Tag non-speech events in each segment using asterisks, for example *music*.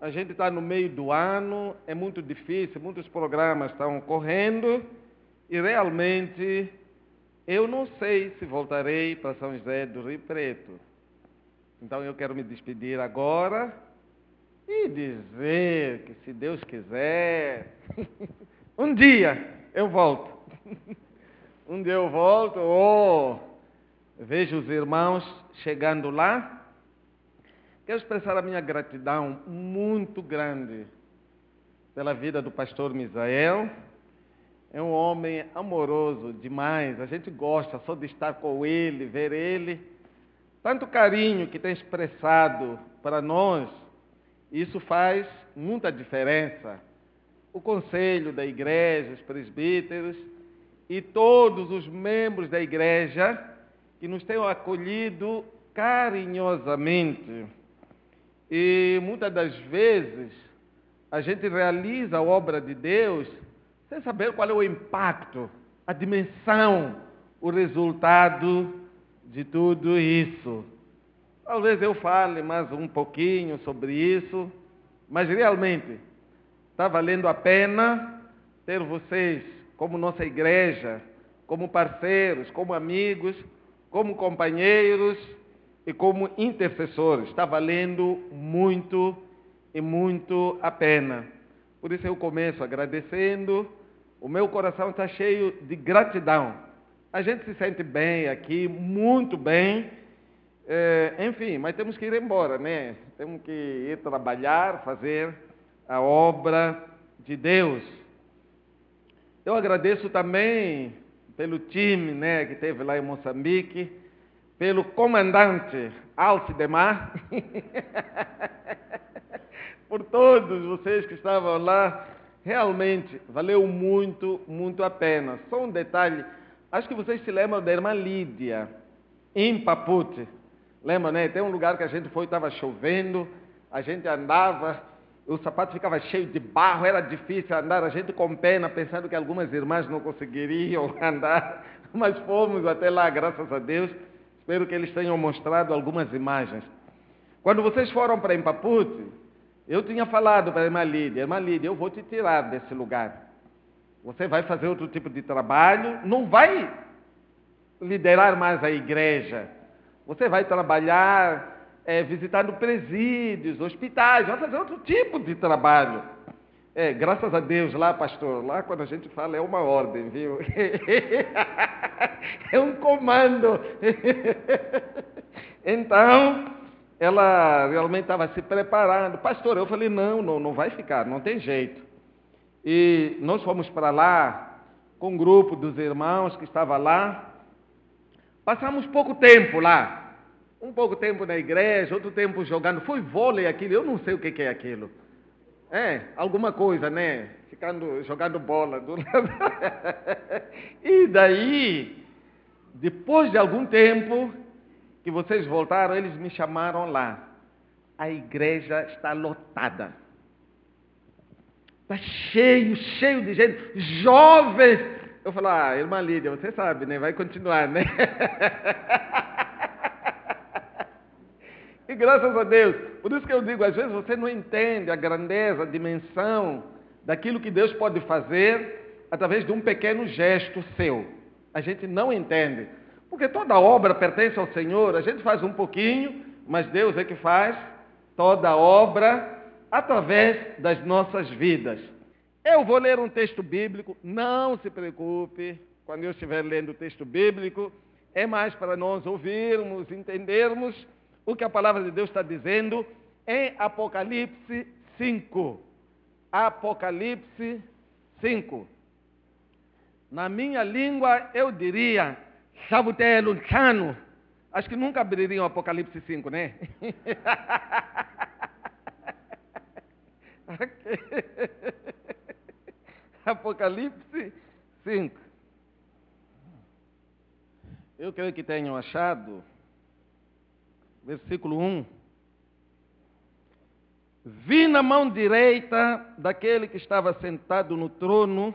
A gente está no meio do ano, é muito difícil, muitos programas estão correndo e realmente eu não sei se voltarei para São José do Rio Preto. Então eu quero me despedir agora e dizer que se Deus quiser, *laughs* um dia eu volto. *laughs* um dia eu volto, oh, vejo os irmãos chegando lá. Quero expressar a minha gratidão muito grande pela vida do pastor Misael. É um homem amoroso demais. A gente gosta só de estar com ele, ver ele. Tanto carinho que tem expressado para nós, isso faz muita diferença. O conselho da igreja, os presbíteros e todos os membros da igreja que nos têm acolhido carinhosamente. E muitas das vezes a gente realiza a obra de Deus sem saber qual é o impacto, a dimensão, o resultado de tudo isso. Talvez eu fale mais um pouquinho sobre isso, mas realmente está valendo a pena ter vocês como nossa igreja, como parceiros, como amigos, como companheiros e como intercessores. Está valendo muito e muito a pena. Por isso eu começo agradecendo. O meu coração está cheio de gratidão. A gente se sente bem aqui, muito bem. É, enfim, mas temos que ir embora, né? Temos que ir trabalhar, fazer a obra de Deus. Eu agradeço também pelo time né, que teve lá em Moçambique, pelo comandante Alcidemar, *laughs* por todos vocês que estavam lá. Realmente valeu muito, muito a pena. Só um detalhe, acho que vocês se lembram da irmã Lídia, em Papute. Lembra, né? Tem um lugar que a gente foi, estava chovendo, a gente andava, o sapato ficava cheio de barro, era difícil andar, a gente com pena, pensando que algumas irmãs não conseguiriam *laughs* andar, mas fomos até lá, graças a Deus. Espero que eles tenham mostrado algumas imagens. Quando vocês foram para Empapute, eu tinha falado para a irmã Lídia, irmã Lídia, eu vou te tirar desse lugar. Você vai fazer outro tipo de trabalho, não vai liderar mais a igreja. Você vai trabalhar é, visitando presídios, hospitais, vai fazer outro tipo de trabalho. É, graças a Deus lá, pastor, lá quando a gente fala é uma ordem, viu? *laughs* é um comando. *laughs* então, ela realmente estava se preparando. Pastor, eu falei, não, não, não vai ficar, não tem jeito. E nós fomos para lá com um grupo dos irmãos que estava lá. Passamos pouco tempo lá. Um pouco tempo na igreja, outro tempo jogando. Foi vôlei aquilo, eu não sei o que é aquilo. É, alguma coisa, né? Ficando, jogando bola. Do *laughs* e daí, depois de algum tempo, que vocês voltaram, eles me chamaram lá. A igreja está lotada. Está cheio, cheio de gente, jovens. Eu falo, ah, irmã Lídia, você sabe, né? Vai continuar, né? *laughs* e graças a Deus, por isso que eu digo, às vezes você não entende a grandeza, a dimensão daquilo que Deus pode fazer através de um pequeno gesto seu. A gente não entende. Porque toda obra pertence ao Senhor, a gente faz um pouquinho, mas Deus é que faz toda obra através das nossas vidas. Eu vou ler um texto bíblico, não se preocupe, quando eu estiver lendo o texto bíblico, é mais para nós ouvirmos, entendermos o que a palavra de Deus está dizendo em Apocalipse 5. Apocalipse 5. Na minha língua eu diria Sabuté Luciano. Acho que nunca abririam Apocalipse 5, né? *laughs* Apocalipse 5. Eu creio que tenham achado, versículo 1. Vi na mão direita daquele que estava sentado no trono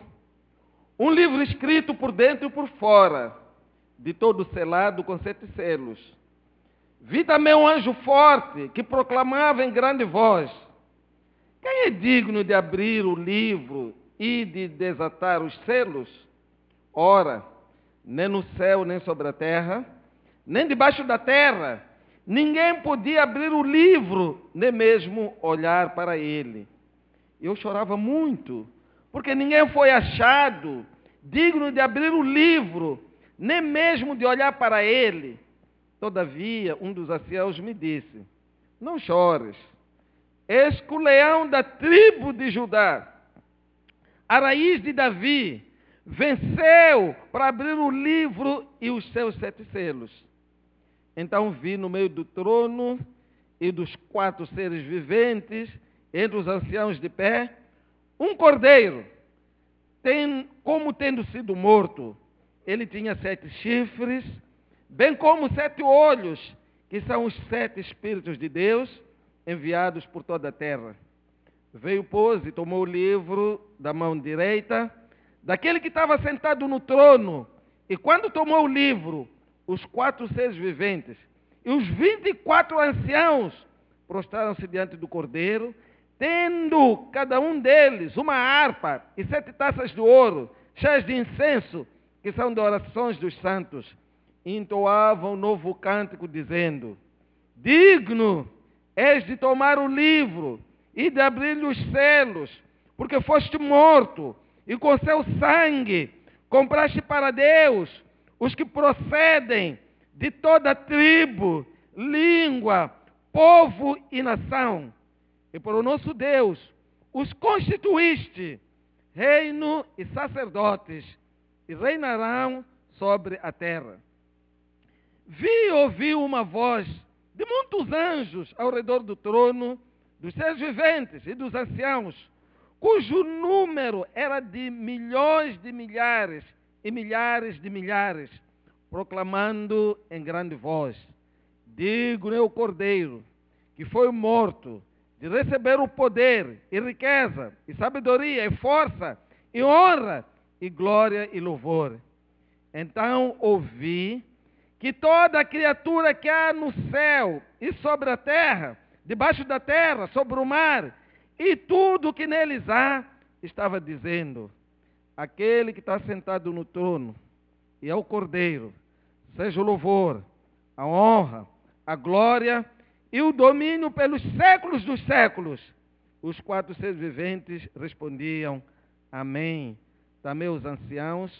um livro escrito por dentro e por fora de todo selado com sete selos. Vi também um anjo forte que proclamava em grande voz: Quem é digno de abrir o livro e de desatar os selos? Ora, nem no céu, nem sobre a terra, nem debaixo da terra, ninguém podia abrir o livro, nem mesmo olhar para ele. Eu chorava muito, porque ninguém foi achado digno de abrir o livro, nem mesmo de olhar para ele. Todavia, um dos anciãos me disse: Não chores, que o leão da tribo de Judá, a raiz de Davi, venceu para abrir o livro e os seus sete selos. Então vi no meio do trono e dos quatro seres viventes, entre os anciãos de pé, um cordeiro, tem, como tendo sido morto. Ele tinha sete chifres, bem como sete olhos, que são os sete Espíritos de Deus enviados por toda a terra. Veio, pois, e tomou o livro da mão direita daquele que estava sentado no trono. E quando tomou o livro, os quatro seres viventes e os vinte e quatro anciãos prostraram-se diante do cordeiro, tendo cada um deles uma harpa e sete taças de ouro, cheias de incenso, que são de orações dos santos, e entoavam um novo cântico, dizendo: Digno és de tomar o livro e de abrir-lhe os selos, porque foste morto e com seu sangue compraste para Deus os que procedem de toda tribo, língua, povo e nação. E por o nosso Deus os constituíste reino e sacerdotes, e reinarão sobre a terra. Vi e ouvi uma voz de muitos anjos ao redor do trono, dos seres viventes e dos anciãos, cujo número era de milhões de milhares e milhares de milhares, proclamando em grande voz: Digo-lhe o Cordeiro, que foi morto, de receber o poder e riqueza, e sabedoria, e força, e honra, e glória e louvor. Então ouvi que toda criatura que há no céu e sobre a terra, debaixo da terra, sobre o mar, e tudo que neles há, estava dizendo: aquele que está sentado no trono e ao Cordeiro, seja o louvor, a honra, a glória e o domínio pelos séculos dos séculos. Os quatro seres viventes respondiam: Amém. Também os anciãos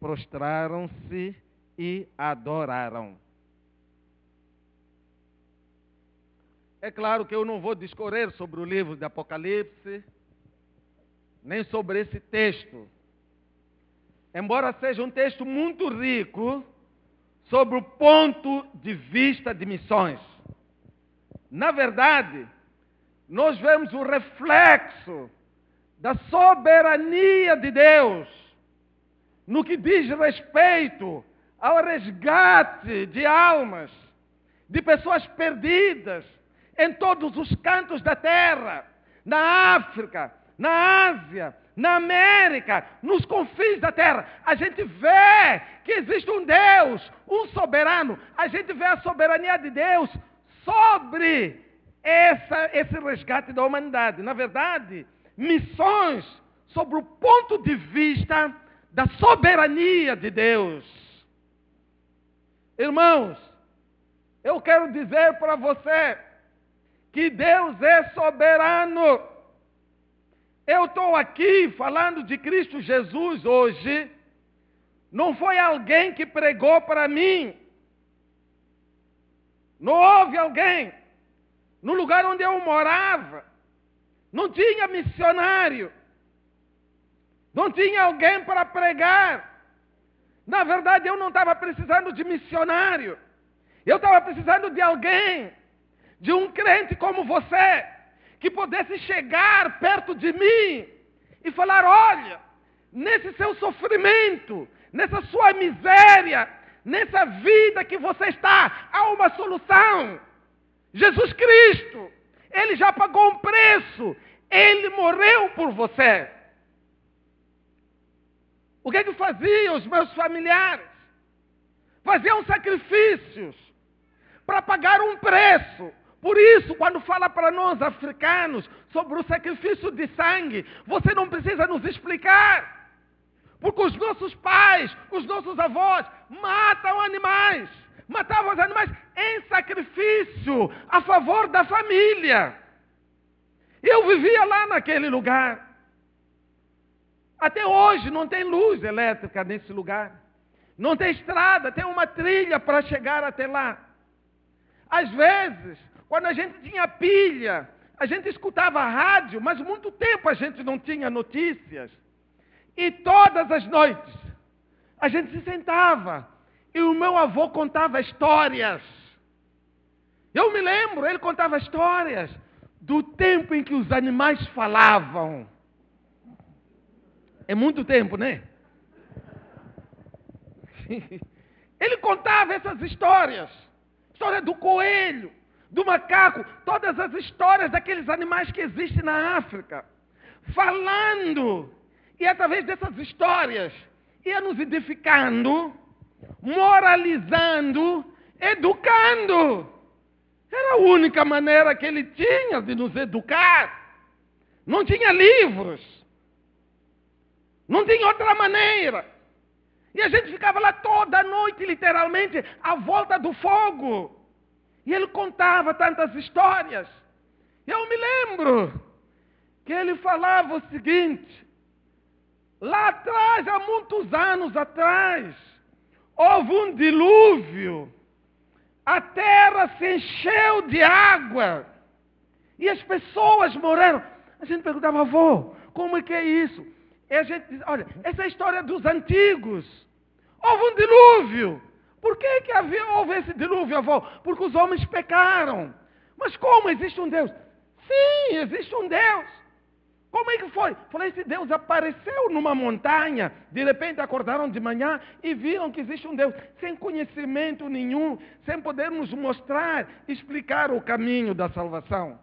prostraram-se e adoraram. É claro que eu não vou discorrer sobre o livro de Apocalipse, nem sobre esse texto. Embora seja um texto muito rico sobre o ponto de vista de missões. Na verdade, nós vemos o reflexo da soberania de Deus no que diz respeito ao resgate de almas, de pessoas perdidas, em todos os cantos da terra, na África, na Ásia, na América, nos confins da terra. A gente vê que existe um Deus, um soberano. A gente vê a soberania de Deus sobre essa, esse resgate da humanidade. Na verdade, missões sobre o ponto de vista da soberania de Deus. Irmãos, eu quero dizer para você que Deus é soberano. Eu estou aqui falando de Cristo Jesus hoje. Não foi alguém que pregou para mim. Não houve alguém. No lugar onde eu morava, não tinha missionário. Não tinha alguém para pregar. Na verdade, eu não estava precisando de missionário. Eu estava precisando de alguém de um crente como você, que pudesse chegar perto de mim e falar: olha, nesse seu sofrimento, nessa sua miséria, nessa vida que você está, há uma solução. Jesus Cristo, Ele já pagou um preço, Ele morreu por você. O que é que faziam os meus familiares? Faziam sacrifícios para pagar um preço Por isso, quando fala para nós africanos sobre o sacrifício de sangue, você não precisa nos explicar. Porque os nossos pais, os nossos avós matam animais. Matavam os animais em sacrifício a favor da família. Eu vivia lá naquele lugar. Até hoje não tem luz elétrica nesse lugar. Não tem estrada, tem uma trilha para chegar até lá. Às vezes, quando a gente tinha pilha, a gente escutava rádio, mas muito tempo a gente não tinha notícias. E todas as noites, a gente se sentava e o meu avô contava histórias. Eu me lembro, ele contava histórias do tempo em que os animais falavam. É muito tempo, né? *laughs* Ele contava essas histórias. História do coelho, do macaco, todas as histórias daqueles animais que existem na África. Falando. E através dessas histórias, ia nos edificando, moralizando, educando. Era a única maneira que ele tinha de nos educar. Não tinha livros. Não tinha outra maneira. E a gente ficava lá toda noite, literalmente, à volta do fogo. E ele contava tantas histórias. Eu me lembro que ele falava o seguinte: lá atrás, há muitos anos atrás, houve um dilúvio a terra se encheu de água e as pessoas morreram. A gente perguntava, avô, como é que é isso? E a gente diz, olha, essa é a história dos antigos. Houve um dilúvio. Por que, que havia, houve esse dilúvio, avô? Porque os homens pecaram. Mas como existe um Deus? Sim, existe um Deus. Como é que foi? Falei, esse Deus apareceu numa montanha. De repente acordaram de manhã e viram que existe um Deus. Sem conhecimento nenhum, sem podermos mostrar, explicar o caminho da salvação.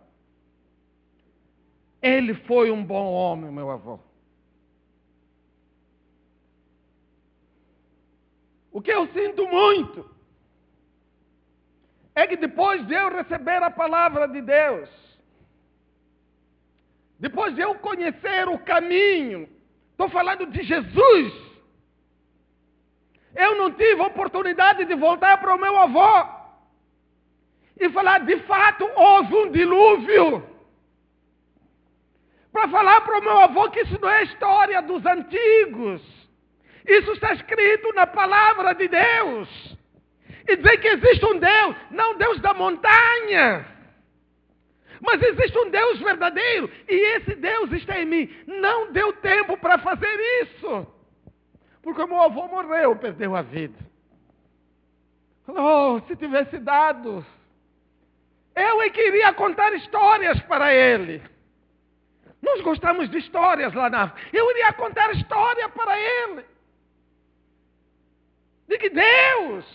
Ele foi um bom homem, meu avô. O que eu sinto muito é que depois de eu receber a palavra de Deus, depois de eu conhecer o caminho, estou falando de Jesus. Eu não tive oportunidade de voltar para o meu avô e falar, de fato, houve um dilúvio. Para falar para o meu avô que isso não é história dos antigos. Isso está escrito na palavra de Deus. E dizer que existe um Deus, não Deus da montanha mas existe um Deus verdadeiro e esse Deus está em mim. Não deu tempo para fazer isso. Porque meu avô morreu, perdeu a vida. Oh, se tivesse dado. Eu é queria contar histórias para ele. Nós gostamos de histórias lá na Eu iria contar história para ele. De que Deus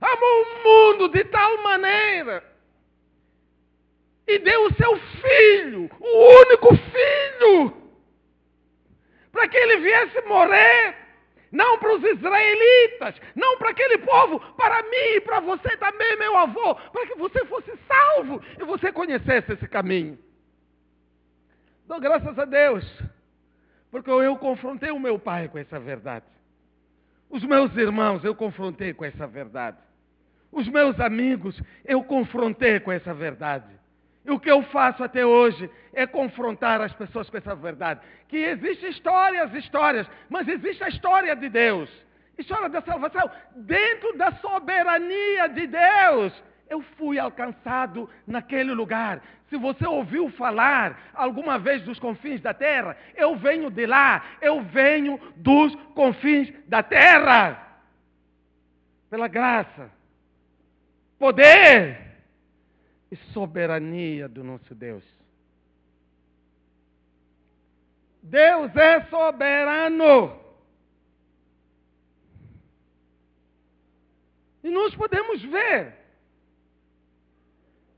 amou o mundo de tal maneira e deu o seu filho, o único filho, para que ele viesse morrer. Não para os israelitas, não para aquele povo, para mim e para você também, meu avô, para que você fosse salvo e você conhecesse esse caminho. Dou graças a Deus, porque eu confrontei o meu pai com essa verdade. Os meus irmãos, eu confrontei com essa verdade. Os meus amigos, eu confrontei com essa verdade. E o que eu faço até hoje é confrontar as pessoas com essa verdade. Que existem histórias, histórias, mas existe a história de Deus. História da salvação. Dentro da soberania de Deus, eu fui alcançado naquele lugar. Se você ouviu falar alguma vez dos confins da terra, eu venho de lá, eu venho dos confins da terra. Pela graça, poder e soberania do nosso Deus. Deus é soberano. E nós podemos ver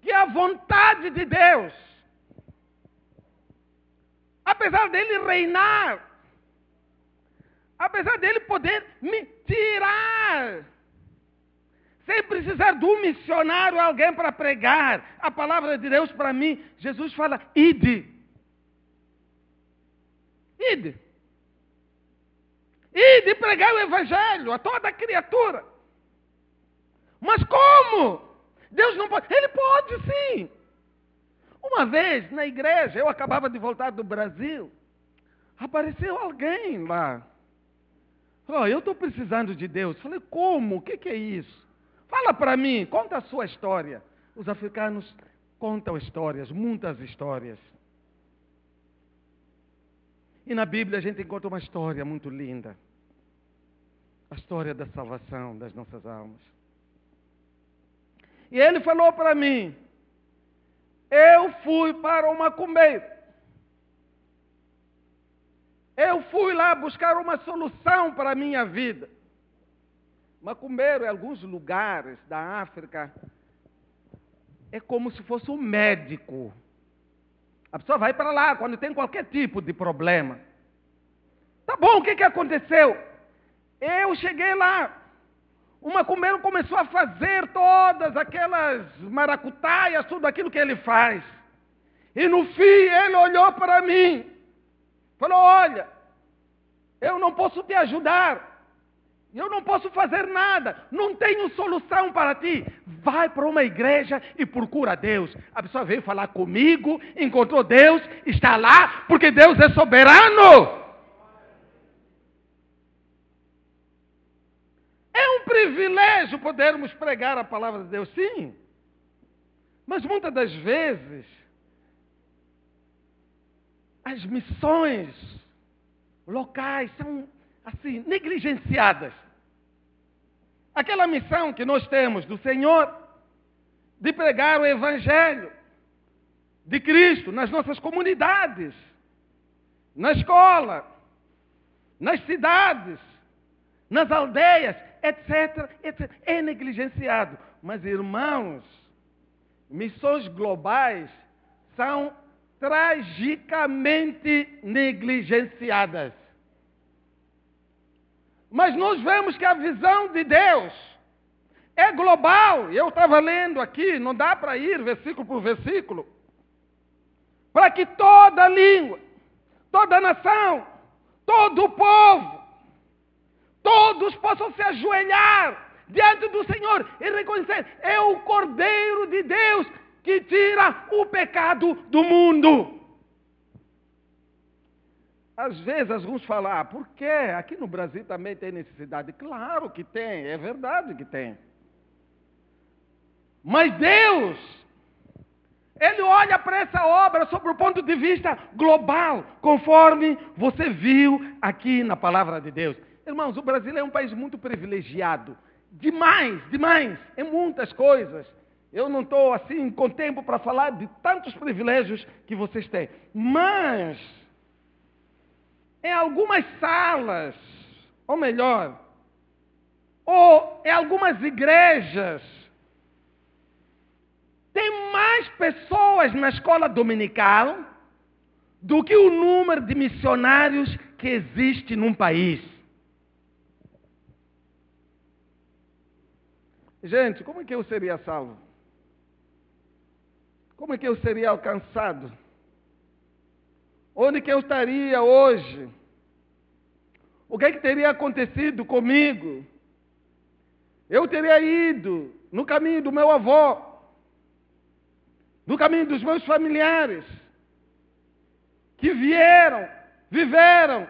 que a vontade de Deus, apesar dele reinar, apesar dele poder me tirar, sem precisar de um missionário, alguém para pregar a palavra de Deus para mim. Jesus fala: ide. Ide. Ide pregar o evangelho a toda criatura. Mas como? Deus não pode. Ele pode sim. Uma vez na igreja, eu acabava de voltar do Brasil, apareceu alguém lá. Falou, eu estou precisando de Deus. Falei, como? O que, que é isso? Fala para mim, conta a sua história. Os africanos contam histórias, muitas histórias. E na Bíblia a gente encontra uma história muito linda. A história da salvação das nossas almas. E ele falou para mim: Eu fui para uma macumbeiro. Eu fui lá buscar uma solução para a minha vida. Macumbeiro, em alguns lugares da África, é como se fosse um médico. A pessoa vai para lá quando tem qualquer tipo de problema. Tá bom, o que, que aconteceu? Eu cheguei lá. O macumbeiro começou a fazer todas aquelas maracutaias, tudo aquilo que ele faz. E no fim ele olhou para mim. Falou: Olha, eu não posso te ajudar. Eu não posso fazer nada, não tenho solução para ti. Vai para uma igreja e procura Deus. A pessoa veio falar comigo, encontrou Deus, está lá, porque Deus é soberano. É um privilégio podermos pregar a palavra de Deus, sim. Mas muitas das vezes, as missões locais são assim, negligenciadas. Aquela missão que nós temos do Senhor de pregar o Evangelho de Cristo nas nossas comunidades, na escola, nas cidades, nas aldeias, etc, etc. É negligenciado. Mas, irmãos, missões globais são tragicamente negligenciadas. Mas nós vemos que a visão de Deus é global. Eu estava lendo aqui, não dá para ir versículo por versículo. Para que toda língua, toda nação, todo povo, todos possam se ajoelhar diante do Senhor e reconhecer: é o Cordeiro de Deus que tira o pecado do mundo. Às vezes alguns falam, ah, por quê? Aqui no Brasil também tem necessidade. Claro que tem, é verdade que tem. Mas Deus, Ele olha para essa obra sob o ponto de vista global, conforme você viu aqui na palavra de Deus. Irmãos, o Brasil é um país muito privilegiado. Demais, demais, em muitas coisas. Eu não estou assim com tempo para falar de tantos privilégios que vocês têm. Mas em algumas salas, ou melhor, ou em algumas igrejas, tem mais pessoas na escola dominical do que o número de missionários que existe num país. Gente, como é que eu seria salvo? Como é que eu seria alcançado? Onde que eu estaria hoje? O que, é que teria acontecido comigo? Eu teria ido no caminho do meu avô, no caminho dos meus familiares, que vieram, viveram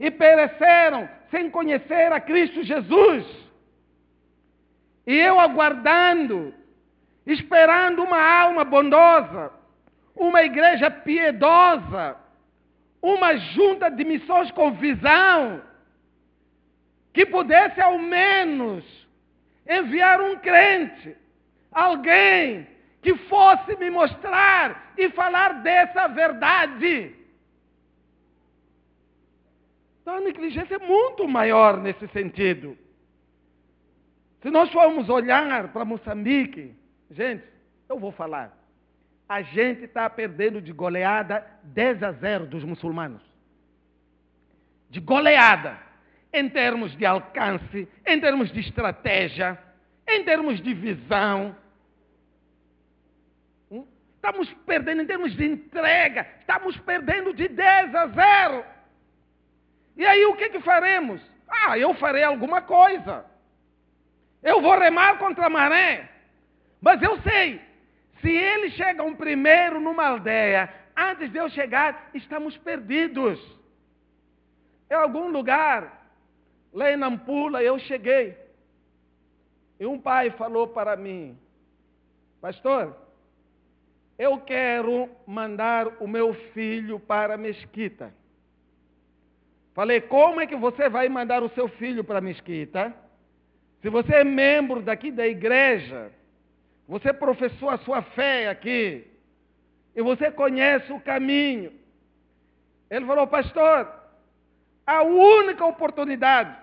e pereceram sem conhecer a Cristo Jesus. E eu aguardando, esperando uma alma bondosa, uma igreja piedosa, uma junta de missões com visão, que pudesse ao menos enviar um crente, alguém que fosse me mostrar e falar dessa verdade. Então a negligência é muito maior nesse sentido. Se nós formos olhar para Moçambique, gente, eu vou falar a gente está perdendo de goleada 10 a 0 dos muçulmanos. De goleada. Em termos de alcance, em termos de estratégia, em termos de visão. Hum? Estamos perdendo em termos de entrega. Estamos perdendo de 10 a 0. E aí o que, que faremos? Ah, eu farei alguma coisa. Eu vou remar contra a maré. Mas eu sei, se eles chegam primeiro numa aldeia, antes de eu chegar, estamos perdidos. Em algum lugar, lá em Nampula, eu cheguei. E um pai falou para mim, pastor, eu quero mandar o meu filho para a mesquita. Falei, como é que você vai mandar o seu filho para a mesquita? Se você é membro daqui da igreja, você professou a sua fé aqui, e você conhece o caminho. Ele falou, pastor, a única oportunidade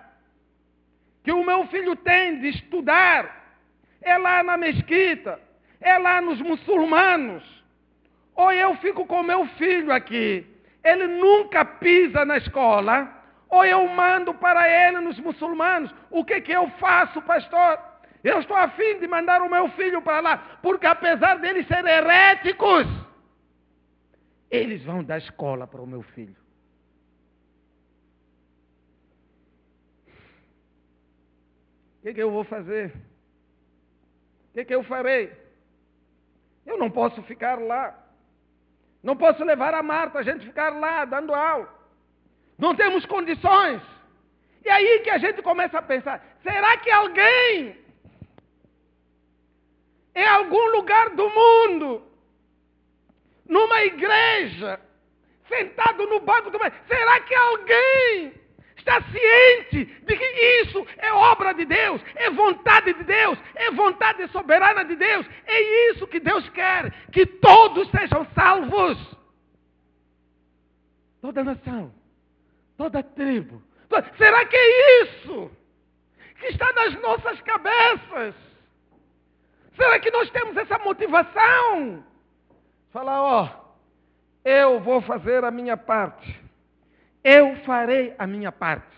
que o meu filho tem de estudar é lá na mesquita, é lá nos muçulmanos. Ou eu fico com meu filho aqui, ele nunca pisa na escola, ou eu mando para ele nos muçulmanos. O que, que eu faço, pastor? Eu estou afim de mandar o meu filho para lá, porque apesar deles serem heréticos, eles vão dar escola para o meu filho. O que, que eu vou fazer? O que, que eu farei? Eu não posso ficar lá. Não posso levar a Marta, a gente ficar lá dando aula. Não temos condições. E aí que a gente começa a pensar: será que alguém em algum lugar do mundo, numa igreja, sentado no banco do será que alguém está ciente de que isso é obra de Deus, é vontade de Deus, é vontade soberana de Deus, é isso que Deus quer, que todos sejam salvos. Toda nação, toda tribo. Será que é isso que está nas nossas cabeças? Será que nós temos essa motivação? Falar, ó, eu vou fazer a minha parte. Eu farei a minha parte.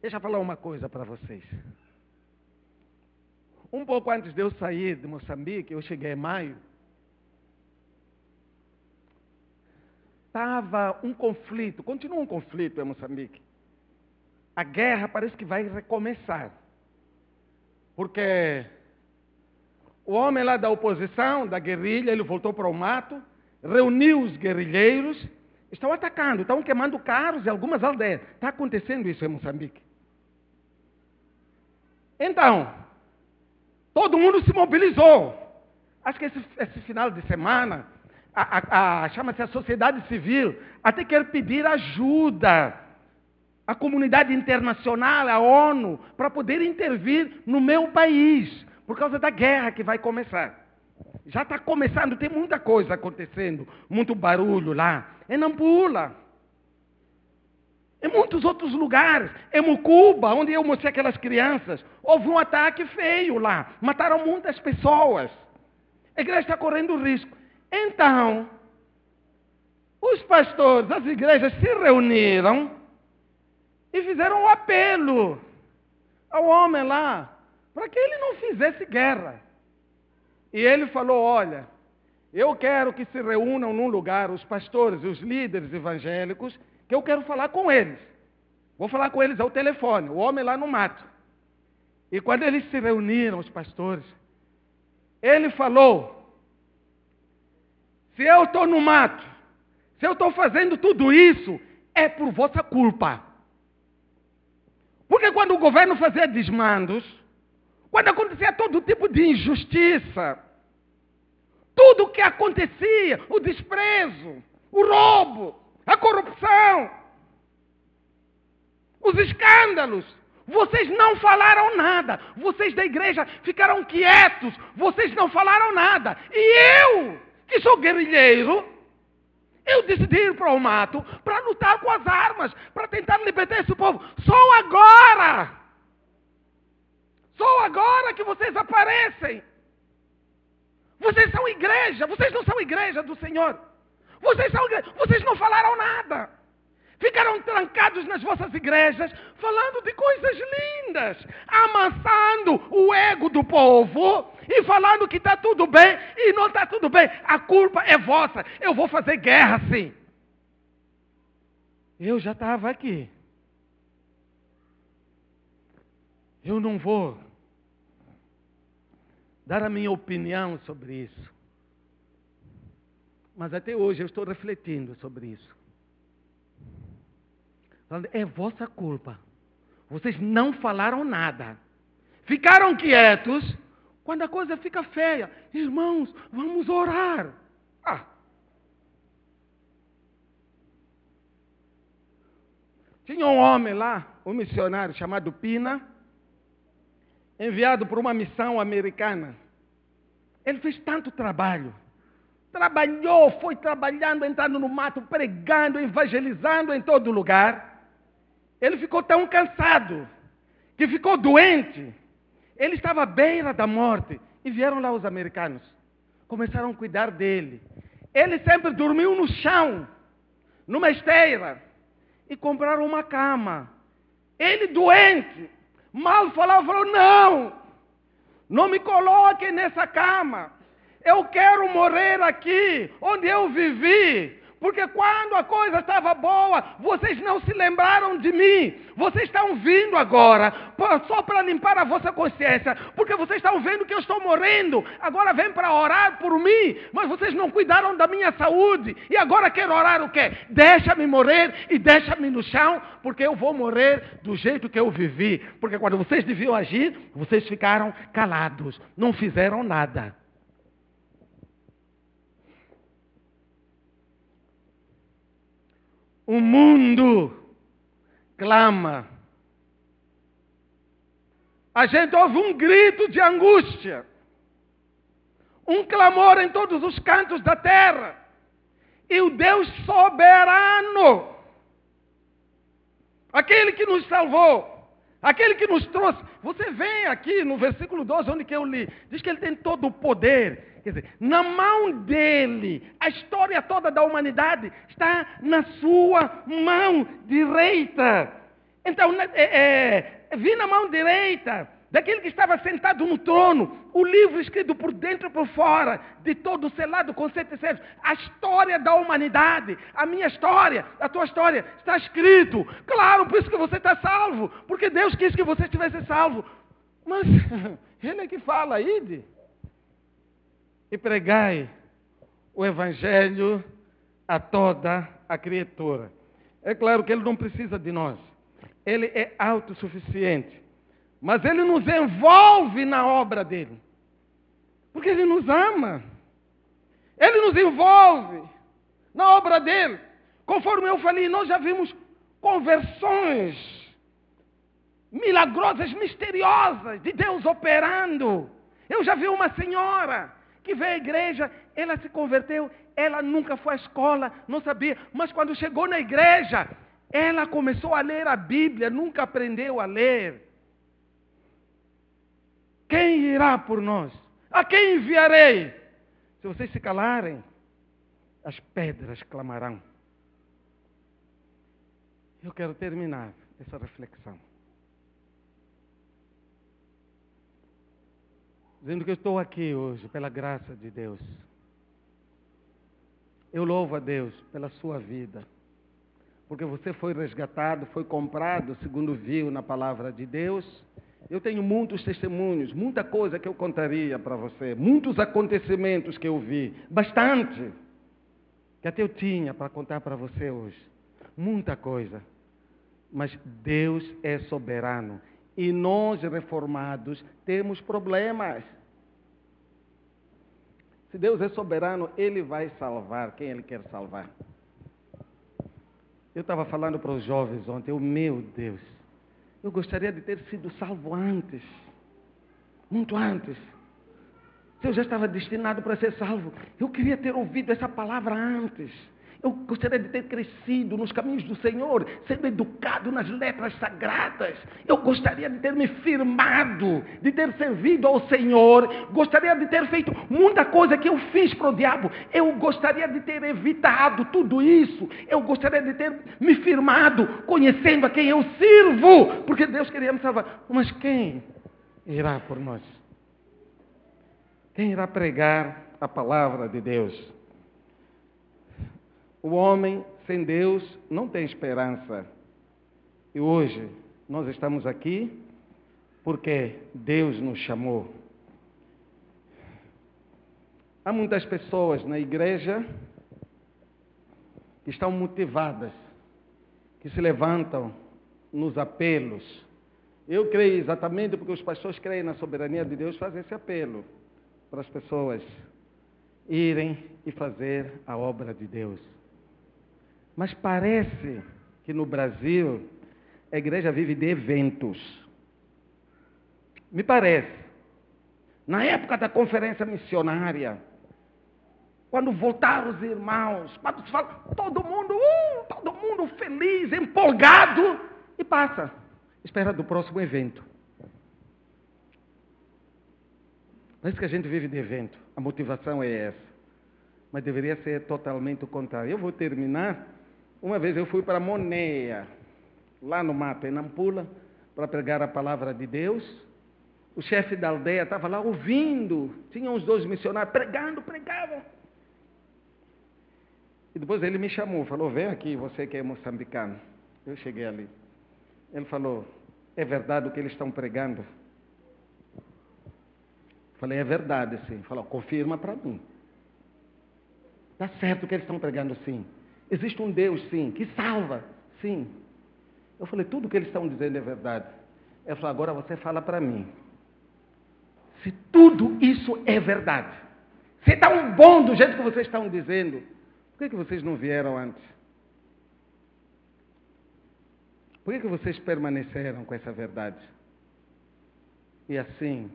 Deixa eu falar uma coisa para vocês. Um pouco antes de eu sair de Moçambique, eu cheguei em maio. Estava um conflito, continua um conflito em Moçambique. A guerra parece que vai recomeçar. Porque o homem lá da oposição, da guerrilha, ele voltou para o mato, reuniu os guerrilheiros, estão atacando, estão queimando carros em algumas aldeias. Está acontecendo isso em Moçambique. Então, todo mundo se mobilizou. Acho que esse, esse final de semana, a, a, a, chama-se a sociedade civil, até quer pedir ajuda a comunidade internacional, a ONU, para poder intervir no meu país, por causa da guerra que vai começar. Já está começando, tem muita coisa acontecendo, muito barulho lá. Em Nampula, em muitos outros lugares, em Mucuba, onde eu mostrei aquelas crianças, houve um ataque feio lá, mataram muitas pessoas. A igreja está correndo risco. Então, os pastores, as igrejas se reuniram e fizeram um apelo ao homem lá, para que ele não fizesse guerra. E ele falou: Olha, eu quero que se reúnam num lugar os pastores e os líderes evangélicos, que eu quero falar com eles. Vou falar com eles ao telefone, o homem lá no mato. E quando eles se reuniram, os pastores, ele falou: Se eu estou no mato, se eu estou fazendo tudo isso, é por vossa culpa. Porque quando o governo fazia desmandos, quando acontecia todo tipo de injustiça, tudo o que acontecia, o desprezo, o roubo, a corrupção, os escândalos, vocês não falaram nada. Vocês da igreja ficaram quietos. Vocês não falaram nada. E eu, sou guerrilheiro, eu decidi ir para o mato para lutar com as armas, para tentar libertar esse povo. Só agora! Só agora que vocês aparecem. Vocês são igreja, vocês não são igreja do Senhor. Vocês são vocês não falaram nada. Ficaram trancados nas vossas igrejas, falando de coisas lindas, amassando o ego do povo e falando que está tudo bem e não está tudo bem. A culpa é vossa. Eu vou fazer guerra sim. Eu já estava aqui. Eu não vou dar a minha opinião sobre isso. Mas até hoje eu estou refletindo sobre isso. Falando, é vossa culpa. Vocês não falaram nada. Ficaram quietos. Quando a coisa fica feia, irmãos, vamos orar. Ah. Tinha um homem lá, um missionário chamado Pina, enviado por uma missão americana. Ele fez tanto trabalho. Trabalhou, foi trabalhando, entrando no mato, pregando, evangelizando em todo lugar. Ele ficou tão cansado que ficou doente. Ele estava à beira da morte. E vieram lá os americanos. Começaram a cuidar dele. Ele sempre dormiu no chão, numa esteira. E compraram uma cama. Ele doente. Mal falava, falou: não, não me coloque nessa cama. Eu quero morrer aqui, onde eu vivi. Porque quando a coisa estava boa, vocês não se lembraram de mim. Vocês estão vindo agora só para limpar a vossa consciência. Porque vocês estão vendo que eu estou morrendo. Agora vem para orar por mim. Mas vocês não cuidaram da minha saúde. E agora quero orar o quê? Deixa-me morrer e deixa-me no chão. Porque eu vou morrer do jeito que eu vivi. Porque quando vocês deviam agir, vocês ficaram calados. Não fizeram nada. O mundo clama. A gente ouve um grito de angústia, um clamor em todos os cantos da terra. E o Deus soberano, aquele que nos salvou, aquele que nos trouxe. Você vem aqui no versículo 12, onde que eu li, diz que ele tem todo o poder, Quer dizer, na mão dele, a história toda da humanidade está na sua mão direita. Então, é, é, vi na mão direita daquele que estava sentado no trono, o livro escrito por dentro e por fora, de todo selado com sete selos. A história da humanidade, a minha história, a tua história, está escrito. Claro, por isso que você está salvo, porque Deus quis que você estivesse salvo. Mas *laughs* ele é que fala, ide e pregai o Evangelho a toda a criatura. É claro que ele não precisa de nós. Ele é autossuficiente. Mas ele nos envolve na obra dele. Porque ele nos ama. Ele nos envolve na obra dele. Conforme eu falei, nós já vimos conversões milagrosas, misteriosas, de Deus operando. Eu já vi uma senhora que veio à igreja, ela se converteu, ela nunca foi à escola, não sabia, mas quando chegou na igreja, ela começou a ler a Bíblia, nunca aprendeu a ler. Quem irá por nós? A quem enviarei? Se vocês se calarem, as pedras clamarão. Eu quero terminar essa reflexão. Dizendo que eu estou aqui hoje pela graça de Deus. Eu louvo a Deus pela sua vida, porque você foi resgatado, foi comprado, segundo viu na palavra de Deus. Eu tenho muitos testemunhos, muita coisa que eu contaria para você, muitos acontecimentos que eu vi, bastante, que até eu tinha para contar para você hoje. Muita coisa. Mas Deus é soberano e nós, reformados, temos problemas. Se Deus é soberano, Ele vai salvar quem Ele quer salvar. Eu estava falando para os jovens ontem, eu, meu Deus, eu gostaria de ter sido salvo antes, muito antes. Se eu já estava destinado para ser salvo, eu queria ter ouvido essa palavra antes. Eu gostaria de ter crescido nos caminhos do Senhor, sendo educado nas letras sagradas. Eu gostaria de ter me firmado, de ter servido ao Senhor. Gostaria de ter feito muita coisa que eu fiz para o diabo. Eu gostaria de ter evitado tudo isso. Eu gostaria de ter me firmado, conhecendo a quem eu sirvo, porque Deus queria me salvar. Mas quem irá por nós? Quem irá pregar a palavra de Deus? O homem sem Deus não tem esperança. E hoje nós estamos aqui porque Deus nos chamou. Há muitas pessoas na igreja que estão motivadas, que se levantam nos apelos. Eu creio exatamente porque os pastores creem na soberania de Deus, fazer esse apelo para as pessoas irem e fazer a obra de Deus. Mas parece que no Brasil a igreja vive de eventos. Me parece. Na época da conferência missionária, quando voltaram os irmãos, quando se fala, todo mundo, uh, todo mundo feliz, empolgado, e passa. Espera do próximo evento. Parece que a gente vive de evento. A motivação é essa. Mas deveria ser totalmente o contrário. Eu vou terminar uma vez eu fui para Moneia, lá no mato, em Nampula, para pregar a palavra de Deus. O chefe da aldeia estava lá ouvindo, tinha uns dois missionários pregando, pregavam. E depois ele me chamou, falou: Vem aqui, você que é moçambicano. Eu cheguei ali. Ele falou: É verdade o que eles estão pregando? Falei: É verdade, sim. Falou: Confirma para mim. Está certo o que eles estão pregando, sim. Existe um Deus, sim, que salva, sim. Eu falei, tudo que eles estão dizendo é verdade. Ele falou, agora você fala para mim. Se tudo isso é verdade, se está um bom do jeito que vocês estão dizendo, por que, que vocês não vieram antes? Por que, que vocês permaneceram com essa verdade? E assim,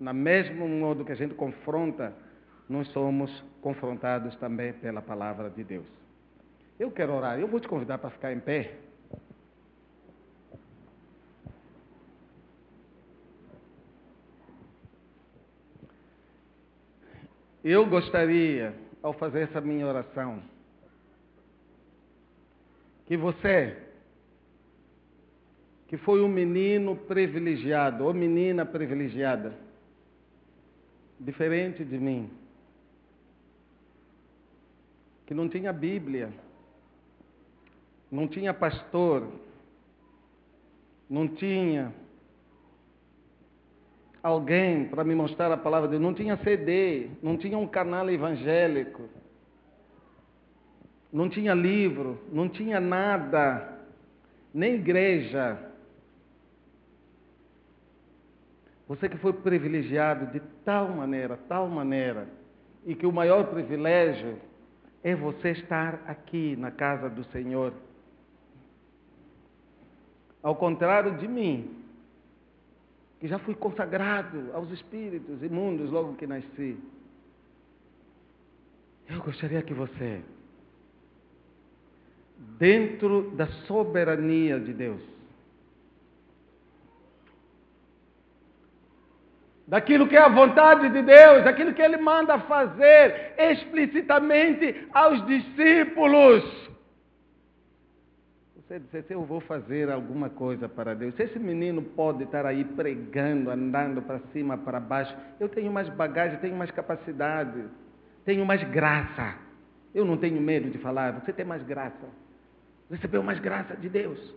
na mesmo modo que a gente confronta, nós somos confrontados também pela palavra de Deus. Eu quero orar. Eu vou te convidar para ficar em pé. Eu gostaria, ao fazer essa minha oração, que você, que foi um menino privilegiado, ou menina privilegiada, diferente de mim, que não tinha Bíblia, não tinha pastor, não tinha alguém para me mostrar a palavra de Deus, não tinha CD, não tinha um canal evangélico, não tinha livro, não tinha nada, nem igreja. Você que foi privilegiado de tal maneira, tal maneira, e que o maior privilégio é você estar aqui na casa do Senhor. Ao contrário de mim, que já fui consagrado aos espíritos imundos logo que nasci. Eu gostaria que você, dentro da soberania de Deus, daquilo que é a vontade de Deus, daquilo que Ele manda fazer explicitamente aos discípulos, você dissesse, eu vou fazer alguma coisa para Deus. Se esse menino pode estar aí pregando, andando para cima, para baixo, eu tenho mais bagagem, tenho mais capacidade, tenho mais graça. Eu não tenho medo de falar, você tem mais graça. Recebeu mais graça de Deus.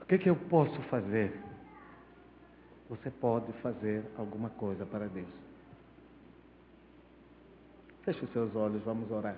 O que, que eu posso fazer? Você pode fazer alguma coisa para Deus. Feche os seus olhos, vamos orar.